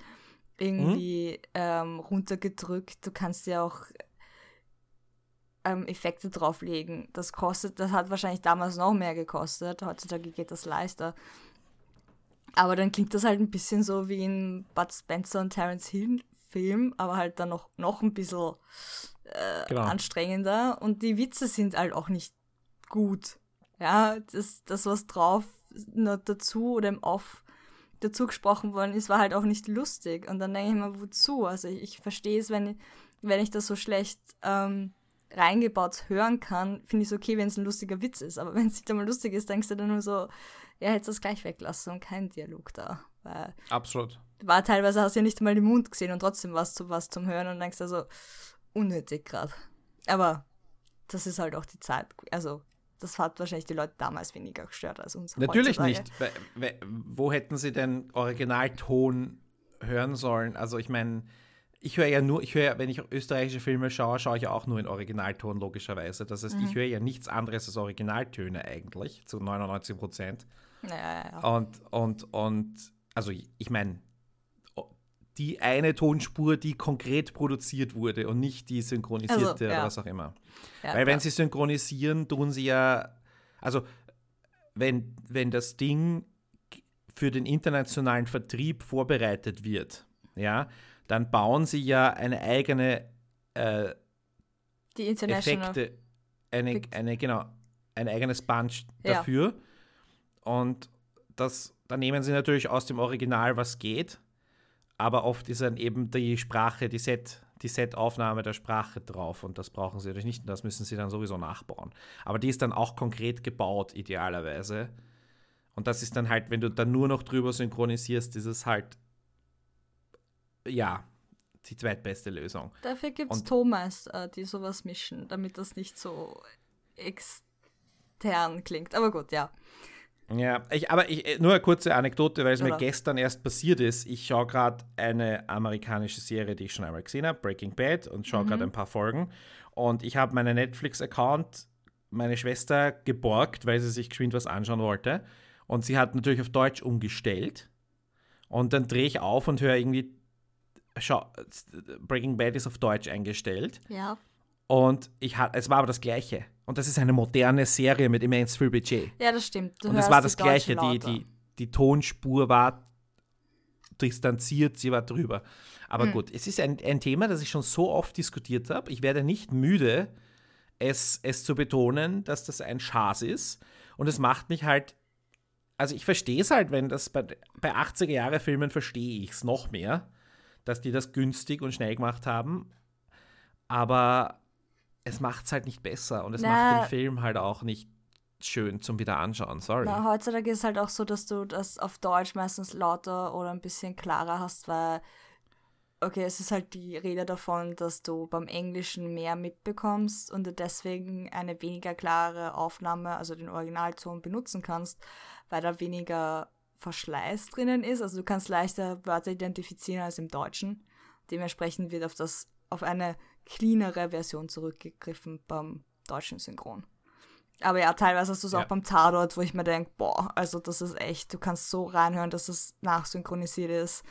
irgendwie mhm. ähm, runtergedrückt. Du kannst ja auch ähm, Effekte drauflegen. Das kostet, das hat wahrscheinlich damals noch mehr gekostet. Heutzutage geht das leichter. Aber dann klingt das halt ein bisschen so wie in Bud Spencer und Terence Hill Film, aber halt dann noch, noch ein bisschen äh, genau. anstrengender. Und die Witze sind halt auch nicht gut. Ja, das, das was drauf noch dazu oder im Off dazu gesprochen worden ist, war halt auch nicht lustig. Und dann denke ich mir, wozu? Also ich, ich verstehe es, wenn, wenn ich das so schlecht ähm, reingebaut hören kann, finde ich es okay, wenn es ein lustiger Witz ist. Aber <laughs> wenn es nicht einmal lustig ist, denkst du dann nur so, ja, hättest das gleich weglassen und kein Dialog da. Weil Absolut. War teilweise hast du ja nicht mal den Mund gesehen und trotzdem was zu was zum Hören und denkst also, unnötig gerade. Aber das ist halt auch die Zeit. Also das hat wahrscheinlich die Leute damals weniger gestört als uns. Natürlich heutzutage. nicht. Wo hätten sie denn Originalton hören sollen? Also ich meine, ich höre ja nur, ich höre, wenn ich österreichische Filme schaue, schaue ich ja auch nur in Originalton, logischerweise. Das heißt, mhm. ich höre ja nichts anderes als Originaltöne eigentlich, zu 99 Prozent. Ja, ja, ja. Und, und, und, also ich meine, die eine Tonspur, die konkret produziert wurde und nicht die synchronisierte also, ja. oder was auch immer. Ja, Weil wenn sie synchronisieren, tun sie ja, also wenn, wenn das Ding für den internationalen Vertrieb vorbereitet wird, ja, dann bauen sie ja eine eigene äh, die International Effekte, eine, eine, genau, ein eigenes Bunch dafür. Ja. Und das, da nehmen sie natürlich aus dem Original, was geht aber oft ist dann eben die Sprache, die Set, die Set-Aufnahme der Sprache drauf und das brauchen sie natürlich nicht und das müssen sie dann sowieso nachbauen. Aber die ist dann auch konkret gebaut, idealerweise. Und das ist dann halt, wenn du dann nur noch drüber synchronisierst, ist es halt, ja, die zweitbeste Lösung. Dafür gibt es Thomas, äh, die sowas mischen, damit das nicht so extern klingt. Aber gut, ja. Ja, ich, aber ich, äh, nur eine kurze Anekdote, weil es mir gestern erst passiert ist. Ich schaue gerade eine amerikanische Serie, die ich schon einmal gesehen habe, Breaking Bad, und schaue mhm. gerade ein paar Folgen. Und ich habe meinen Netflix-Account meine Schwester geborgt, weil sie sich geschwind was anschauen wollte. Und sie hat natürlich auf Deutsch umgestellt. Und dann drehe ich auf und höre irgendwie, schau, Breaking Bad ist auf Deutsch eingestellt. Ja. Und ich es war aber das Gleiche. Und das ist eine moderne Serie mit immens viel Budget. Ja, das stimmt. Du und es war das Gleiche. Die, die, die Tonspur war distanziert, sie war drüber. Aber Hm. gut, es ist ein, ein Thema, das ich schon so oft diskutiert habe. Ich werde nicht müde, es, es zu betonen, dass das ein Schaß ist. Und es macht mich halt. Also ich verstehe es halt, wenn das bei, bei 80er-Jahre-Filmen verstehe ich es noch mehr, dass die das günstig und schnell gemacht haben. Aber es macht es halt nicht besser und es Na. macht den Film halt auch nicht schön zum wieder anschauen. Sorry. Na, heutzutage ist es halt auch so, dass du das auf Deutsch meistens lauter oder ein bisschen klarer hast, weil, okay, es ist halt die Rede davon, dass du beim Englischen mehr mitbekommst und du deswegen eine weniger klare Aufnahme, also den Originalton benutzen kannst, weil da weniger Verschleiß drinnen ist. Also du kannst leichter Wörter identifizieren als im Deutschen. Dementsprechend wird auf das, auf eine cleanere Version zurückgegriffen beim deutschen Synchron. Aber ja, teilweise hast du es Ja. auch beim Tatort, wo ich mir denke, boah, also das ist echt, du kannst so reinhören, dass es nachsynchronisiert ist.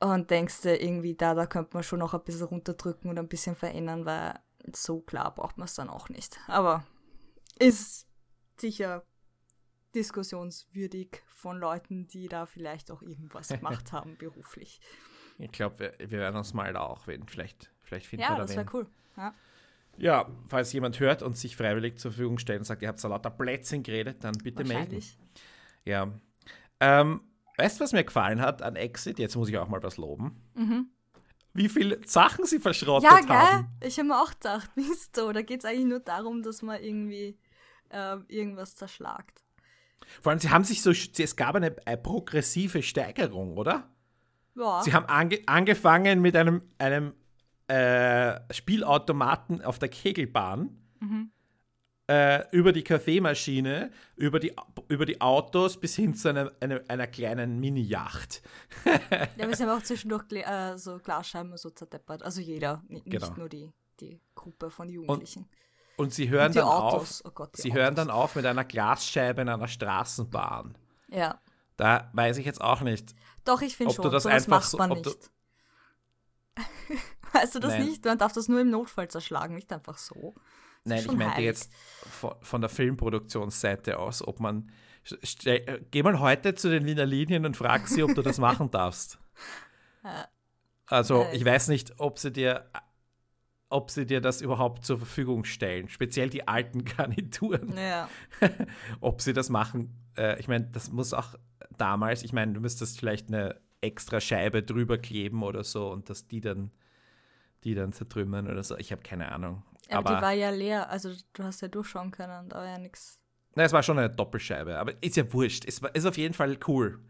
Und denkst dir irgendwie, da, da könnte man schon noch ein bisschen runterdrücken und ein bisschen verändern, weil so klar braucht man es dann auch nicht. Aber ist sicher diskussionswürdig von Leuten, die da vielleicht auch irgendwas <laughs> gemacht haben beruflich. Ich glaube, wir, wir werden uns mal da auch wen. Vielleicht, vielleicht finden Ja, wir da das wäre cool. Ja. Ja, falls jemand hört und sich freiwillig zur Verfügung stellt und sagt, ihr habt so lauter Plätzchen geredet, dann bitte melden. Ja. Ähm, weißt du, was mir gefallen hat an Exit? Jetzt muss ich auch mal was loben. Wie viele Sachen sie verschrottet Mhm. Ja, gell? haben. Ich habe mir auch gedacht, <laughs> Mist, so, da geht es eigentlich nur darum, dass man irgendwie ähm, irgendwas zerschlagt. Vor allem, sie haben sich so, es gab eine, eine progressive Steigerung, oder? Ja. Sie haben ange, angefangen mit einem, einem äh, Spielautomaten auf der Kegelbahn, Mhm. äh, über die Kaffeemaschine, über die, über die Autos bis hin zu einer, einer, einer kleinen Mini-Yacht. <laughs> Ja, wir sind aber auch zwischendurch Gla äh, so Glasscheiben so zerdeppert. Also jeder, nicht Genau. nur die, die Gruppe von Jugendlichen. Und sie hören Und dann Autos. auf. Oh Gott, sie hören dann auf mit einer Glasscheibe in einer Straßenbahn. Ja. Da weiß ich jetzt auch nicht. Doch, ich finde Ob du schon, das sowas einfach macht so- man du- nicht. <laughs> weißt du das Nein. nicht? Man darf das nur im Notfall zerschlagen, nicht einfach so. Nein, ich meinte heilig. jetzt von, von der Filmproduktionsseite aus, ob man. Stell, äh, geh mal heute zu den Wiener Linien und frag sie, ob du das machen darfst. <laughs> Also, ich weiß nicht, ob sie dir ob sie dir das überhaupt zur Verfügung stellen. Speziell die alten <laughs> Garnituren. Ja. ob sie das machen. Äh, ich meine, das muss auch damals, ich meine, du müsstest vielleicht eine extra Scheibe drüber kleben oder so und dass die dann, die dann zertrümmern oder so. Ich habe keine Ahnung. Aber, Aber, die war ja leer, also du hast ja durchschauen können, da war ja nichts. na, es war schon eine Doppelscheibe, aber ist ja wurscht. Es war- ist auf jeden Fall cool.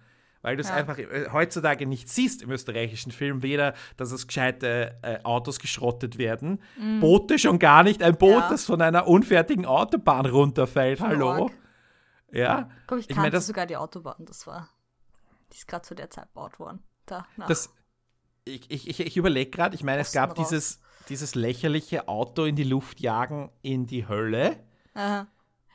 Weil du es Ja. einfach äh, heutzutage nicht siehst im österreichischen Film, weder, dass es gescheite äh, Autos geschrottet werden, Boote schon gar nicht, ein Boot, Mhm. Ja. das von einer unfertigen Autobahn runterfällt. Hallo? Arg. Ja. Komm, ich Ich kannte mein, das- sogar die Autobahn, das war. Die ist gerade zu der Zeit gebaut worden. Da, nach. Das, ich ich, ich, überlege gerade, ich meine, es gab raus. dieses, dieses lächerliche Auto in die Luft jagen in die Hölle. Aha.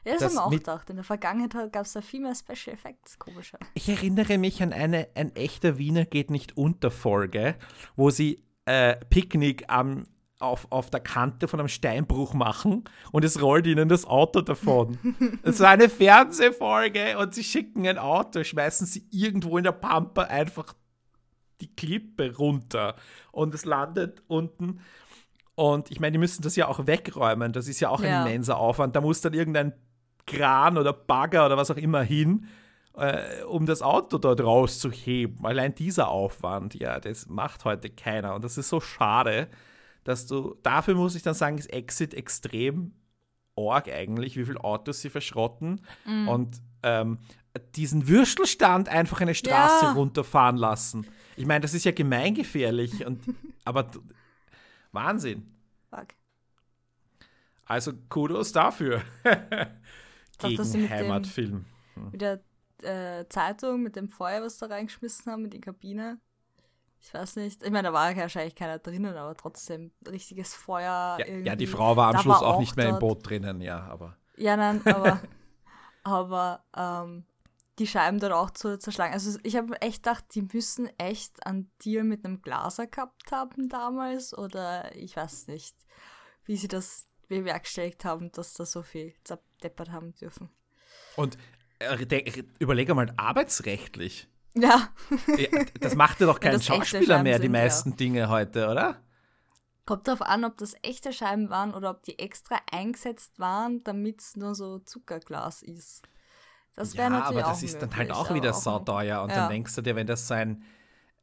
Ja, das, das haben wir auch gedacht. In der Vergangenheit gab es da viel mehr Special Effects, komischer. Ich erinnere mich an eine Ein echter Wiener geht nicht unter Folge, wo sie äh, Picknick am, auf, auf der Kante von einem Steinbruch machen und es rollt ihnen das Auto davon. <laughs> Es war eine Fernsehfolge und sie schicken ein Auto, schmeißen sie irgendwo in der Pampa einfach die Klippe runter und es landet unten. Und ich meine, die müssen das ja auch wegräumen. Das ist ja auch ein Ja. immenser Aufwand. Da muss dann irgendein Kran oder Bagger oder was auch immer hin, äh, um das Auto dort rauszuheben. Allein dieser Aufwand, ja, das macht heute keiner. Und das ist so schade, dass du, dafür muss ich dann sagen, ist Exit extrem arg eigentlich, wie viele Autos sie verschrotten und ähm, diesen Würstelstand einfach eine Straße Ja. runterfahren lassen. Ich meine, das ist ja gemeingefährlich, und, <laughs> aber Wahnsinn. Fuck. Also Kudos dafür. <laughs> Gegen Heimatfilm. Mit der äh, Zeitung, mit dem Feuer, was da reingeschmissen haben, mit die Kabine. Ich weiß nicht. Ich meine, da war wahrscheinlich keiner drinnen, aber trotzdem richtiges Feuer. Ja, ja, die Frau war am Da Schluss war auch auch nicht mehr im dort- Boot drinnen, ja, aber. Ja, nein, aber, <laughs> aber ähm, die Scheiben dort auch zu zerschlagen. Also ich habe echt gedacht, die müssen echt einen Deal mit einem Glaser gehabt haben damals oder ich weiß nicht, wie sie das bewerkstelligt haben, dass da so viel zerdeppert haben dürfen. Und äh, überlege mal arbeitsrechtlich. Ja. das macht ja doch <laughs> kein Schauspieler mehr, die meisten ja. Dinge heute, oder? Kommt darauf an, ob das echte Scheiben waren oder ob die extra eingesetzt waren, damit es nur so Zuckerglas ist. Das wäre ja, natürlich aber das ist möglich, dann halt auch wieder sauteuer. Und ja. dann denkst du dir, wenn das so ein,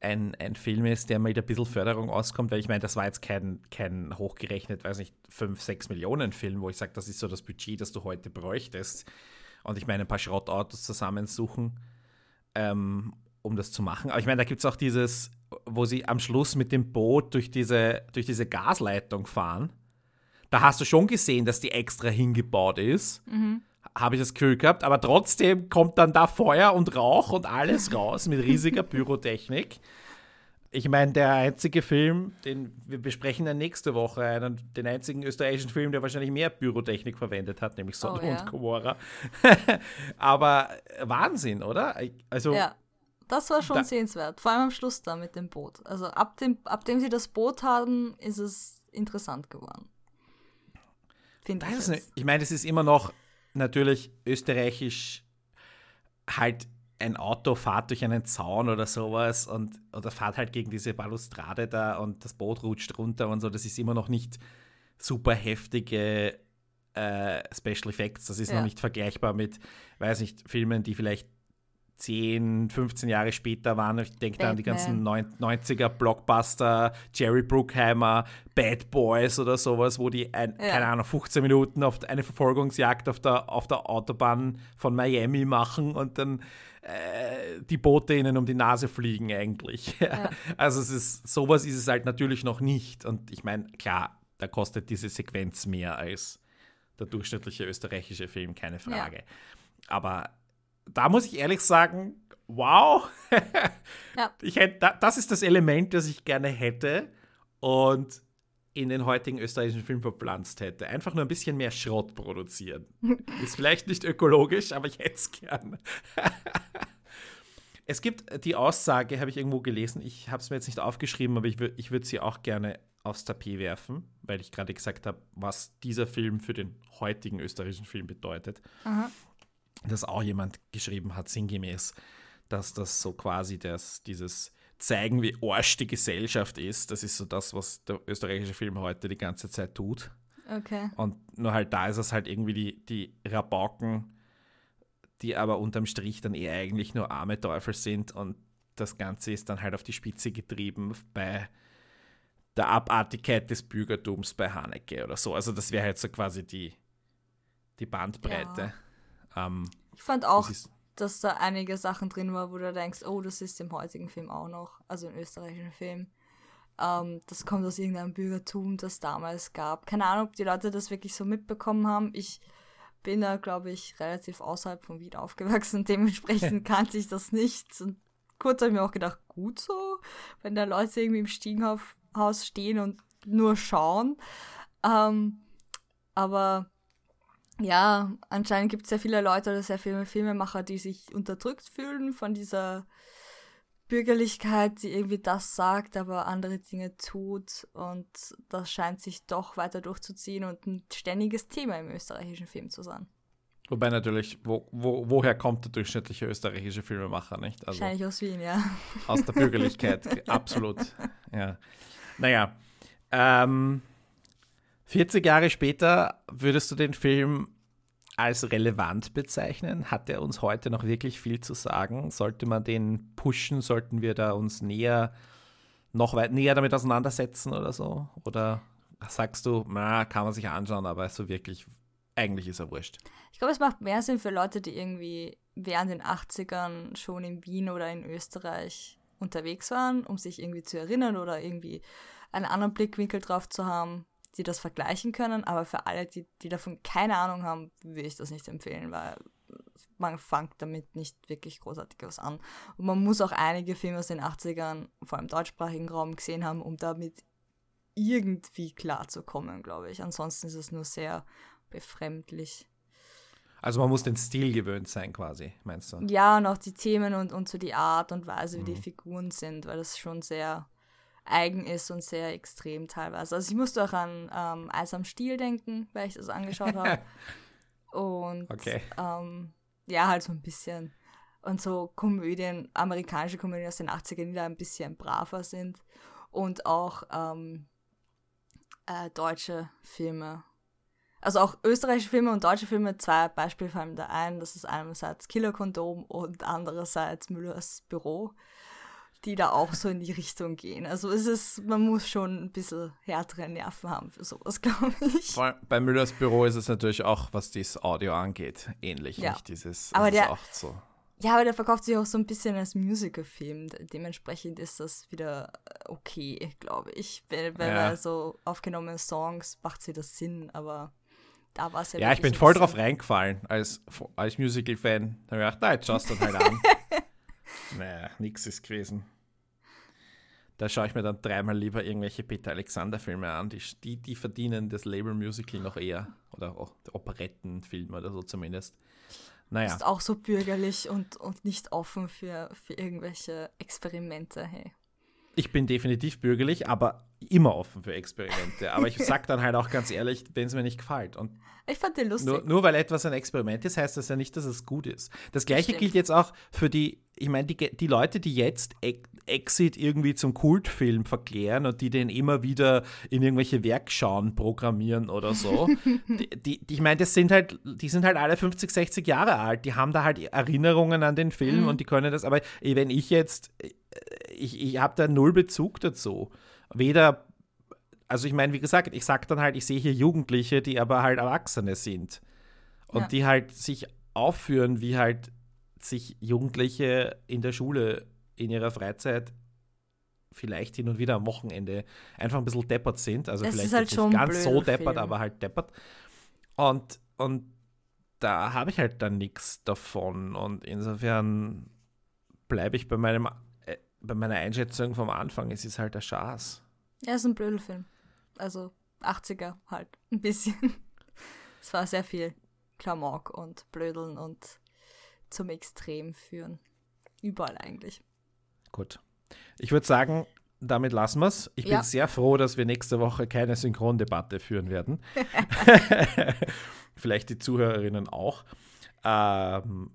ein, ein Film ist, der mit ein bisschen Förderung auskommt, weil ich meine, das war jetzt kein, kein hochgerechnet, weiß nicht, 5, 6 Millionen Film, wo ich sage, das ist so das Budget, das du heute bräuchtest. Und ich meine, ein paar Schrottautos zusammensuchen, ähm, um das zu machen. Aber ich meine, da gibt es auch dieses, wo sie am Schluss mit dem Boot durch diese, durch diese Gasleitung fahren. Da hast du schon gesehen, dass die extra hingebaut ist. Mhm. Habe ich das Gefühl gehabt. Aber trotzdem kommt dann da Feuer und Rauch und alles <laughs> raus mit riesiger Pyrotechnik. Ich meine, der einzige Film, den wir besprechen dann nächste Woche, einen, den einzigen österreichischen Film, der wahrscheinlich mehr Pyrotechnik verwendet hat, nämlich Sodom oh, ja. und Gomorra. <laughs> Aber Wahnsinn, oder? Also, ja. Das war schon da, sehenswert, vor allem am Schluss da mit dem Boot. Also ab dem, ab dem sie das Boot haben, ist es interessant geworden. Finde ich. Nicht. Ich meine, es ist immer noch natürlich österreichisch halt ein Auto fahrt durch einen Zaun oder sowas und oder fahrt halt gegen diese Balustrade da und das Boot rutscht runter und so. Das ist immer noch nicht super heftige äh, Special Effects. Das ist ja. noch nicht vergleichbar mit, weiß nicht, Filmen, die vielleicht 10, 15 Jahre später waren. Ich denke da an die ganzen 90er Blockbuster, Jerry Bruckheimer, Bad Boys oder sowas, wo die, ein, ja. keine Ahnung, 15 Minuten auf eine Verfolgungsjagd auf der, auf der Autobahn von Miami machen und dann äh, die Boote ihnen um die Nase fliegen eigentlich. <laughs> Ja. Also es ist, sowas ist es halt natürlich noch nicht. Und ich meine, klar, da kostet diese Sequenz mehr als der durchschnittliche österreichische Film, keine Frage. Ja. Aber da muss ich ehrlich sagen, wow. <laughs> ja. ich hätte, das ist das Element, das ich gerne hätte und in den heutigen österreichischen Film verpflanzt hätte. Einfach nur ein bisschen mehr Schrott produzieren. <laughs> ist vielleicht nicht ökologisch, aber ich hätte es gern. <laughs> es gibt die Aussage, habe ich irgendwo gelesen, ich habe es mir jetzt nicht aufgeschrieben, aber ich, ich würde sie auch gerne aufs Tapet werfen, weil ich gerade gesagt habe, was dieser Film für den heutigen österreichischen Film bedeutet. Aha dass auch jemand geschrieben hat, sinngemäß, dass das so quasi das, dieses Zeigen, wie arsch die Gesellschaft ist, das ist so das, was der österreichische Film heute die ganze Zeit tut. Okay. Und nur halt da ist es halt irgendwie die, die Rabauken, die aber unterm Strich dann eher eigentlich nur arme Teufel sind und das Ganze ist dann halt auf die Spitze getrieben bei der Abartigkeit des Bürgertums bei Haneke oder so. Also das wäre halt so quasi die, die Bandbreite. Ja. Ähm, ich fand auch, dass da einige Sachen drin war, wo du denkst, oh, das ist im heutigen Film auch noch, also im österreichischen Film. Ähm, das kommt aus irgendeinem Bürgertum, das damals gab. Keine Ahnung, ob die Leute das wirklich so mitbekommen haben. Ich bin da, glaube ich, relativ außerhalb von Wien aufgewachsen. <laughs> Dementsprechend kannte ich das nicht. Und kurz habe ich mir auch gedacht, gut so, wenn da Leute irgendwie im Stiegenhaus stehen und nur schauen. Ähm, aber ja, anscheinend gibt es sehr viele Leute oder sehr viele Filmemacher, die sich unterdrückt fühlen von dieser Bürgerlichkeit, die irgendwie das sagt, aber andere Dinge tut. Und das scheint sich doch weiter durchzuziehen und ein ständiges Thema im österreichischen Film zu sein. Wobei natürlich, wo, wo, woher kommt der durchschnittliche österreichische Filmemacher, nicht? Also Wahrscheinlich aus Wien, ja. Aus der Bürgerlichkeit, <laughs> absolut. Ja. Naja, ähm, 40 Jahre später würdest du den Film als relevant bezeichnen? Hat er uns heute noch wirklich viel zu sagen? Sollte man den pushen? Sollten wir da uns näher, noch weit näher damit auseinandersetzen oder so? Oder sagst du, na, kann man sich anschauen, aber so wirklich, eigentlich ist er wurscht? Ich glaube, es macht mehr Sinn für Leute, die irgendwie während den 80ern schon in Wien oder in Österreich unterwegs waren, um sich irgendwie zu erinnern oder irgendwie einen anderen Blickwinkel drauf zu haben die das vergleichen können, aber für alle, die, die davon keine Ahnung haben, will ich das nicht empfehlen, weil man fängt damit nicht wirklich großartig was an. Und man muss auch einige Filme aus den 80ern, vor allem im deutschsprachigen Raum, gesehen haben, um damit irgendwie klarzukommen, glaube ich. Ansonsten ist es nur sehr befremdlich. Also man muss den Stil gewöhnt sein, quasi, meinst du? Ja, und auch die Themen und, und so die Art und Weise, wie die Mhm. Figuren sind, weil das schon sehr eigen ist und sehr extrem teilweise. Also ich musste auch an ähm, Eis am Stiel denken, weil ich das angeschaut habe. <laughs> Und Okay. ähm, ja, halt so ein bisschen. Und so Komödien, amerikanische Komödien aus den 80ern, die da ein bisschen braver sind. Und auch ähm, äh, deutsche Filme. Also auch österreichische Filme und deutsche Filme, zwei Beispiele fallen da ein. Das ist einerseits Killerkondom und andererseits Müllers Büro, die da auch so in die Richtung gehen. Also es ist, man muss schon ein bisschen härtere Nerven haben für sowas, <laughs> glaube ich. Vor allem Bei Müllers Büro ist es natürlich auch, was das Audio angeht, ähnlich. Ja. Nicht? Dieses, Aber der- auch so. Ja, aber der verkauft sich auch so ein bisschen als Musicalfilm. De- Dementsprechend ist das wieder äh, okay, glaube ich. Weil, weil Ja. so aufgenommene Songs macht sie das Sinn, aber da war es ja Ja, ich bin voll drauf reingefallen als, als Musical-Fan. Da habe ich gedacht, na, jetzt schaust du halt an. <laughs> naja, nix ist gewesen. Da schaue ich mir dann dreimal lieber irgendwelche Peter Alexander-Filme an. Die, die, die verdienen das Label Musical noch eher. Oder auch Operettenfilme oder so zumindest. Naja. Ist auch so bürgerlich und, und nicht offen für, für irgendwelche Experimente, hey. Ich bin definitiv bürgerlich, aber immer offen für Experimente. Aber ich sag dann halt auch ganz ehrlich, wenn es mir nicht gefällt. Und Ich fand den lustig. nur, nur weil etwas ein Experiment ist, heißt das ja nicht, dass es gut ist. Das gleiche Stimmt. gilt jetzt auch für die, ich meine, die, die Leute, die jetzt Ex- Exit irgendwie zum Kultfilm verklären und die den immer wieder in irgendwelche Werkschauen programmieren oder so. <laughs> die, die, die, ich meine, das sind halt, die sind halt alle 50, 60 Jahre alt. Die haben da halt Erinnerungen an den Film Mhm. und die können das, aber eh, wenn ich jetzt, äh, ich, ich habe da null Bezug dazu. Weder also ich meine, wie gesagt, ich sag dann halt, ich sehe hier Jugendliche, die aber halt Erwachsene sind. Und Ja. die halt sich aufführen, wie halt sich Jugendliche in der Schule in ihrer Freizeit vielleicht hin und wieder am Wochenende einfach ein bisschen deppert sind. Also Es vielleicht ist halt nicht ganz so deppert, Film. aber halt deppert. Und, und da habe ich halt dann nichts davon. Und insofern bleibe ich bei meinem bei meiner Einschätzung vom Anfang, es ist halt der Schaß. Ja, ist ein Blödelfilm. Also 80er halt, ein bisschen. <laughs> Es war sehr viel Klamauk und Blödeln und zum Extrem führen. Überall eigentlich. Gut. Ich würde sagen, damit lassen wir es. Ich Ja. bin sehr froh, dass wir nächste Woche keine Synchrondebatte führen werden. <laughs> <laughs> Vielleicht die Zuhörerinnen auch. Ähm,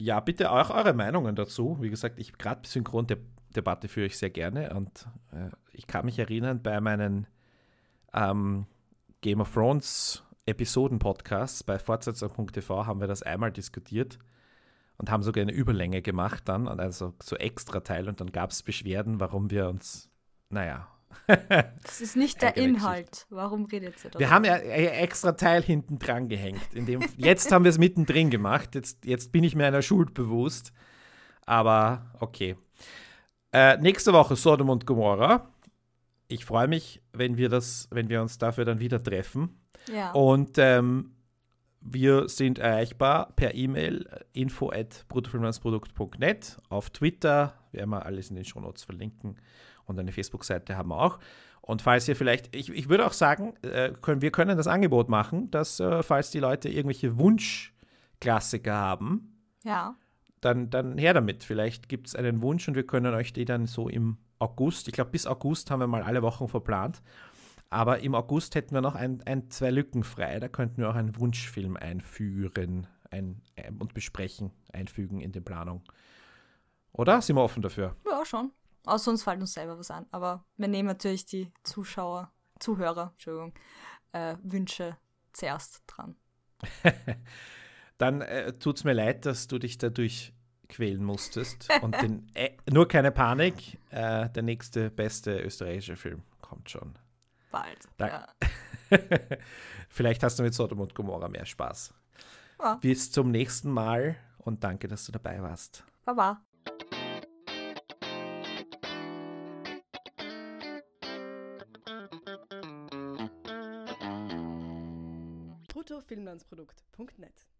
ja, bitte auch eure Meinungen dazu. Wie gesagt, ich gerade Synchrondebatte führe ich sehr gerne und äh, ich kann mich erinnern, bei meinen ähm, Game of Thrones Episoden-Podcasts bei fortsetzung.tv haben wir das einmal diskutiert und haben sogar eine Überlänge gemacht dann, und also so extra Teil und dann gab es Beschwerden, warum wir uns, naja, <laughs> Das ist nicht der Inhalt. Warum redet ihr darüber? wir haben ja extra Teil hinten dran gehängt. Dem, jetzt haben wir es mittendrin gemacht, jetzt, jetzt bin ich mir einer Schuld bewusst, aber okay. Äh, nächste Woche Sodom und Gomorra. Ich freue mich, wenn wir das, wenn wir uns dafür dann wieder treffen. Ja. Und ähm, wir sind erreichbar per E-Mail äh, info at. Auf Twitter werden wir alles in den Shownotes verlinken. Und eine Facebook-Seite haben wir auch. Und falls ihr vielleicht, ich, ich würde auch sagen, äh, können, wir können das Angebot machen, dass äh, falls die Leute irgendwelche Wunschklassiker haben, ja. dann, dann her damit. Vielleicht gibt es einen Wunsch und wir können euch die dann so im August, ich glaube bis August haben wir mal alle Wochen verplant, aber im August hätten wir noch ein, ein, zwei Lücken frei. Da könnten wir auch einen Wunschfilm einführen ein, ein, und besprechen, einfügen in die Planung. Oder? Sind wir offen dafür? Ja, schon. Außer uns fällt uns selber was an. Aber wir nehmen natürlich die Zuschauer, Zuhörer, Entschuldigung, äh, Wünsche zuerst dran. <laughs> Dann äh, tut es mir leid, dass du dich dadurch quälen musstest. Und den, äh, nur keine Panik, äh, der nächste beste österreichische Film kommt schon. Bald. Da- Ja. <laughs> Vielleicht hast du mit Sodom und Gomorra mehr Spaß. Ja. Bis zum nächsten Mal und danke, dass du dabei warst. Baba. funknett.